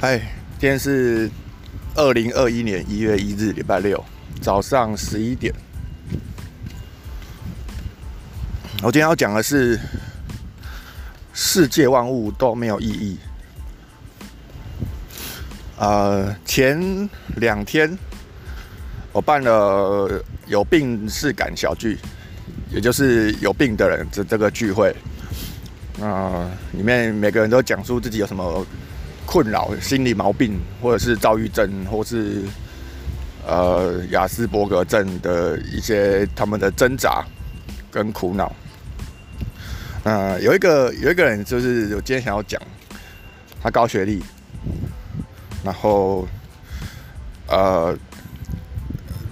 嗨，今天是二零二一年一月一日，礼拜六早上十一点。我今天要讲的是，世界万物都没有意义。呃，前两天我办了有病是感小聚，也就是有病的人这这个聚会。啊，里面每个人都讲述自己有什么困扰、心理毛病，或者是躁郁症，或是呃雅斯伯格症的一些他们的挣扎跟苦恼。呃，有一个有一个人就是我今天想要讲，他高学历，然后呃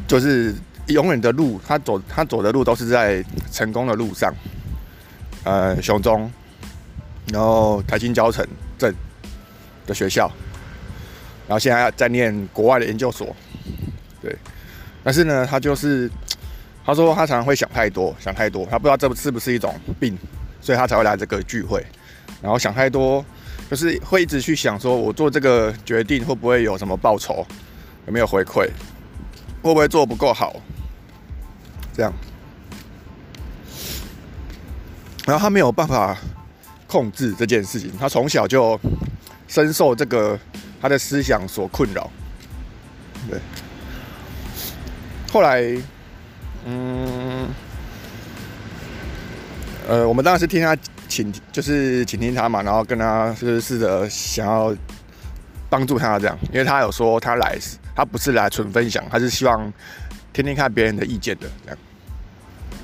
就是永远的路，他走他走的路都是在成功的路上。呃，熊中。然后台新交城镇的学校，然后现在在念国外的研究所，对。但是呢，他就是他说他常常会想太多，想太多，他不知道这是不是一种病，所以他才会来这个聚会。然后想太多，就是会一直去想说，我做这个决定会不会有什么报酬，有没有回馈，会不会做不够好，这样。然后他没有办法。控制这件事情，他从小就深受这个他的思想所困扰。对，后来，嗯，呃，我们当然是听他请，就是倾听他嘛，然后跟他就是试着想要帮助他这样，因为他有说他来，他不是来纯分享，他是希望听听看别人的意见的这样。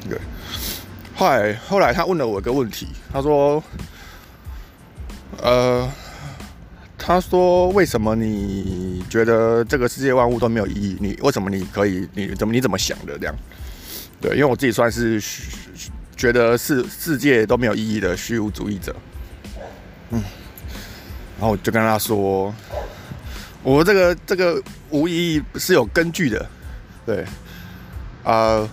对，后来后来他问了我一个问题，他说。呃，他说：“为什么你觉得这个世界万物都没有意义？你为什么你可以？你怎么你怎么想的这样？对，因为我自己算是觉得世世界都没有意义的虚无主义者。嗯，然后我就跟他说，我这个这个无意义是有根据的。对，啊，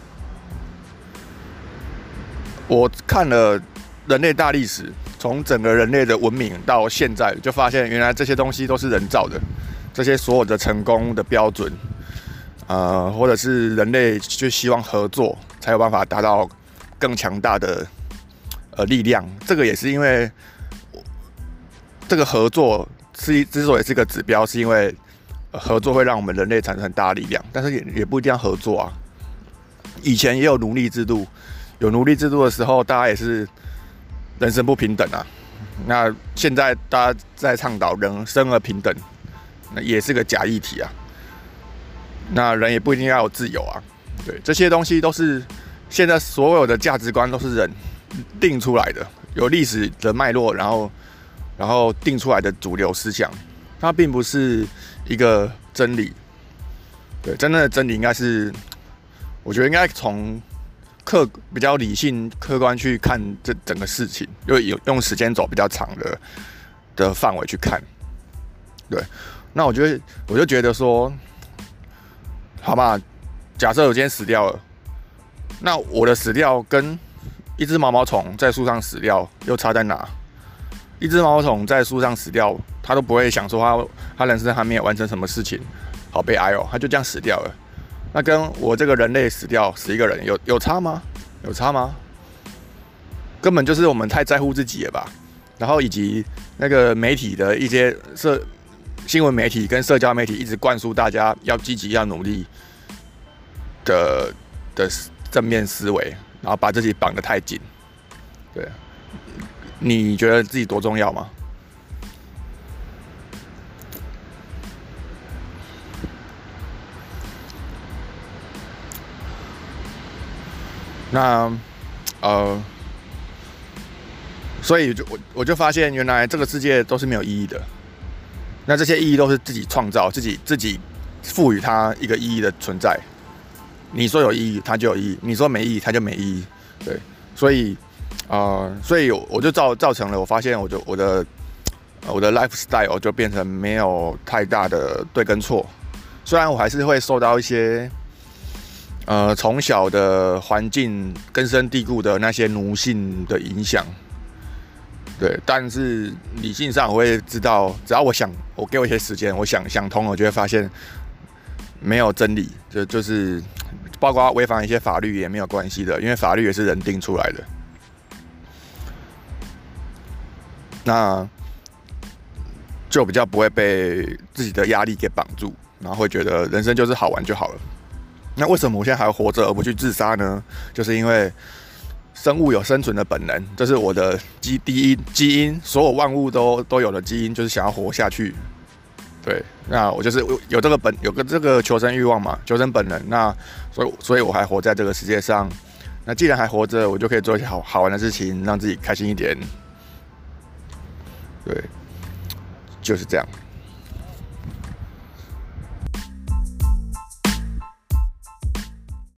我看了人类大历史。”从整个人类的文明到现在，就发现原来这些东西都是人造的，这些所有的成功的标准，呃，或者是人类就希望合作才有办法达到更强大的呃力量。这个也是因为这个合作是之所以是个指标，是因为合作会让我们人类产生很大的力量，但是也也不一定要合作啊。以前也有奴隶制度，有奴隶制度的时候，大家也是。人生不平等啊，那现在大家在倡导人生而平等，那也是个假议题啊。那人也不一定要有自由啊，对，这些东西都是现在所有的价值观都是人定出来的，有历史的脉络，然后然后定出来的主流思想，它并不是一个真理。对，真正的真理应该是，我觉得应该从。客比较理性、客观去看这整个事情，又有用时间走比较长的的范围去看，对。那我觉得，我就觉得说，好吧，假设我今天死掉了，那我的死掉跟一只毛毛虫在树上死掉又差在哪？一只毛毛虫在树上死掉，它都不会想说它它人生还没有完成什么事情，好悲哀哦，它就这样死掉了。那跟我这个人类死掉死一个人有有差吗？有差吗？根本就是我们太在乎自己了吧。然后以及那个媒体的一些社新闻媒体跟社交媒体一直灌输大家要积极要努力的的正面思维，然后把自己绑得太紧。对，你觉得自己多重要吗？那，呃，所以就我我就发现，原来这个世界都是没有意义的。那这些意义都是自己创造、自己自己赋予它一个意义的存在。你说有意义，它就有意义；你说没意义，它就没意义。对，所以，呃，所以我就造造成了，我发现，我就我的我的 lifestyle 就变成没有太大的对跟错。虽然我还是会受到一些。呃，从小的环境根深蒂固的那些奴性的影响，对，但是理性上我会知道，只要我想，我给我一些时间，我想想通了，我就会发现没有真理，就就是包括违反一些法律也没有关系的，因为法律也是人定出来的。那就比较不会被自己的压力给绑住，然后会觉得人生就是好玩就好了。那为什么我现在还活着而不去自杀呢？就是因为生物有生存的本能，这是我的基第一基因，所有万物都都有的基因，就是想要活下去。对，那我就是有这个本，有个这个求生欲望嘛，求生本能。那所以，所以我还活在这个世界上。那既然还活着，我就可以做一些好好玩的事情，让自己开心一点。对，就是这样。